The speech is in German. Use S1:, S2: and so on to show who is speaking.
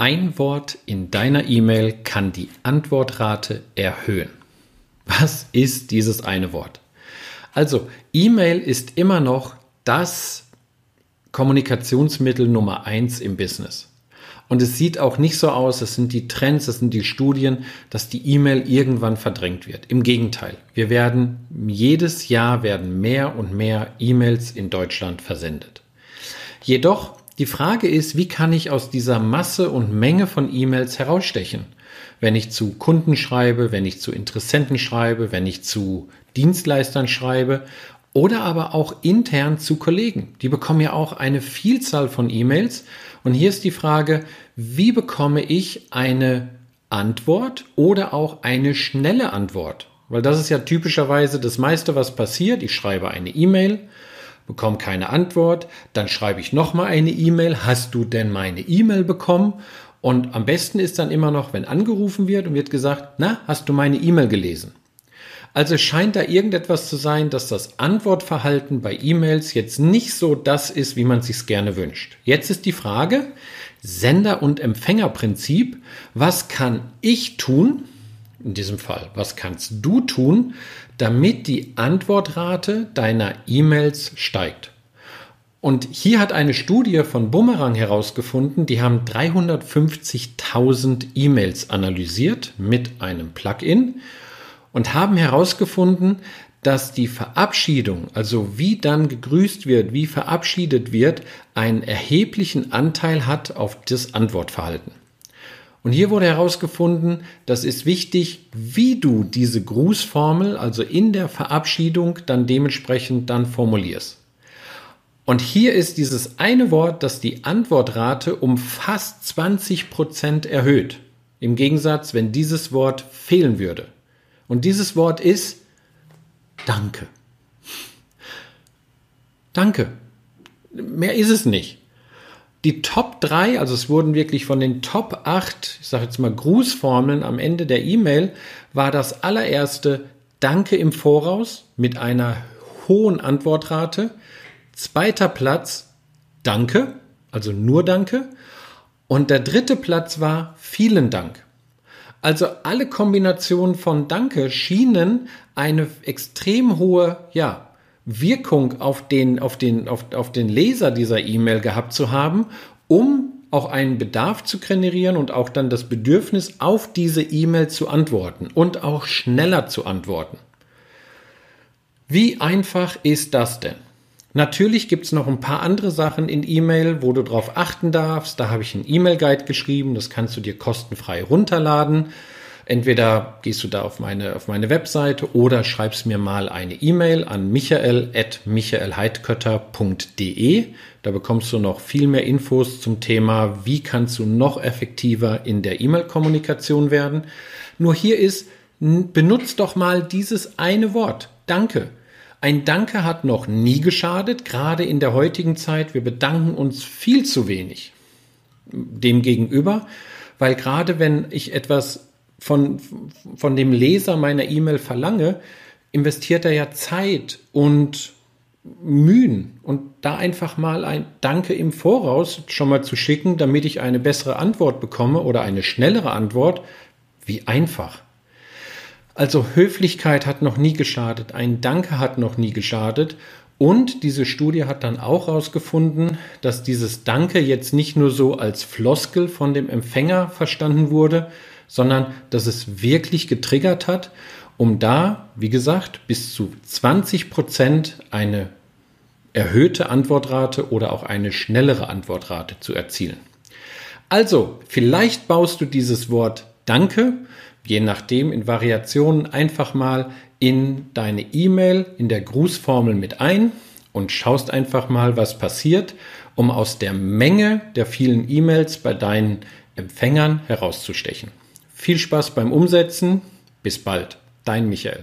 S1: Ein Wort in deiner E-Mail kann die Antwortrate erhöhen. Was ist dieses eine Wort? Also, E-Mail ist immer noch das Kommunikationsmittel Nummer eins im Business. Und es sieht auch nicht so aus, es sind die Trends, es sind die Studien, dass die E-Mail irgendwann verdrängt wird. Im Gegenteil, wir werden jedes Jahr werden mehr und mehr E-Mails in Deutschland versendet. Jedoch die Frage ist, wie kann ich aus dieser Masse und Menge von E-Mails herausstechen? Wenn ich zu Kunden schreibe, wenn ich zu Interessenten schreibe, wenn ich zu Dienstleistern schreibe oder aber auch intern zu Kollegen. Die bekommen ja auch eine Vielzahl von E-Mails. Und hier ist die Frage, wie bekomme ich eine Antwort oder auch eine schnelle Antwort? Weil das ist ja typischerweise das meiste, was passiert. Ich schreibe eine E-Mail bekomme keine Antwort, dann schreibe ich nochmal eine E-Mail, hast du denn meine E-Mail bekommen? Und am besten ist dann immer noch, wenn angerufen wird und wird gesagt, na, hast du meine E-Mail gelesen? Also scheint da irgendetwas zu sein, dass das Antwortverhalten bei E-Mails jetzt nicht so das ist, wie man sich gerne wünscht. Jetzt ist die Frage, Sender- und Empfängerprinzip, was kann ich tun, in diesem Fall, was kannst du tun, damit die Antwortrate deiner E-Mails steigt? Und hier hat eine Studie von Bumerang herausgefunden, die haben 350.000 E-Mails analysiert mit einem Plugin und haben herausgefunden, dass die Verabschiedung, also wie dann gegrüßt wird, wie verabschiedet wird, einen erheblichen Anteil hat auf das Antwortverhalten. Und hier wurde herausgefunden, das ist wichtig, wie du diese Grußformel, also in der Verabschiedung, dann dementsprechend dann formulierst. Und hier ist dieses eine Wort, das die Antwortrate um fast 20 Prozent erhöht. Im Gegensatz, wenn dieses Wort fehlen würde. Und dieses Wort ist Danke. Danke. Mehr ist es nicht. Die Top 3, also es wurden wirklich von den Top 8, ich sage jetzt mal Grußformeln am Ende der E-Mail, war das allererste Danke im Voraus mit einer hohen Antwortrate. Zweiter Platz Danke, also nur Danke. Und der dritte Platz war Vielen Dank. Also alle Kombinationen von Danke schienen eine extrem hohe, ja, Wirkung auf den, auf den, auf, auf den Leser dieser E-Mail gehabt zu haben, um auch einen Bedarf zu generieren und auch dann das Bedürfnis, auf diese E-Mail zu antworten und auch schneller zu antworten. Wie einfach ist das denn? Natürlich gibt es noch ein paar andere Sachen in E-Mail, wo du darauf achten darfst. Da habe ich einen E-Mail-Guide geschrieben, das kannst du dir kostenfrei runterladen. Entweder gehst du da auf meine, auf meine Webseite oder schreibst mir mal eine E-Mail an michael.michaelheidkötter.de. Da bekommst du noch viel mehr Infos zum Thema, wie kannst du noch effektiver in der E-Mail-Kommunikation werden. Nur hier ist, benutzt doch mal dieses eine Wort. Danke. Ein Danke hat noch nie geschadet, gerade in der heutigen Zeit. Wir bedanken uns viel zu wenig demgegenüber, weil gerade wenn ich etwas von, von dem Leser meiner E-Mail verlange, investiert er ja Zeit und Mühen. Und da einfach mal ein Danke im Voraus schon mal zu schicken, damit ich eine bessere Antwort bekomme oder eine schnellere Antwort, wie einfach. Also Höflichkeit hat noch nie geschadet, ein Danke hat noch nie geschadet. Und diese Studie hat dann auch herausgefunden, dass dieses Danke jetzt nicht nur so als Floskel von dem Empfänger verstanden wurde, sondern dass es wirklich getriggert hat, um da, wie gesagt, bis zu 20 Prozent eine erhöhte Antwortrate oder auch eine schnellere Antwortrate zu erzielen. Also, vielleicht baust du dieses Wort Danke, je nachdem in Variationen einfach mal in deine E-Mail in der Grußformel mit ein und schaust einfach mal, was passiert, um aus der Menge der vielen E-Mails bei deinen Empfängern herauszustechen. Viel Spaß beim Umsetzen. Bis bald. Dein Michael.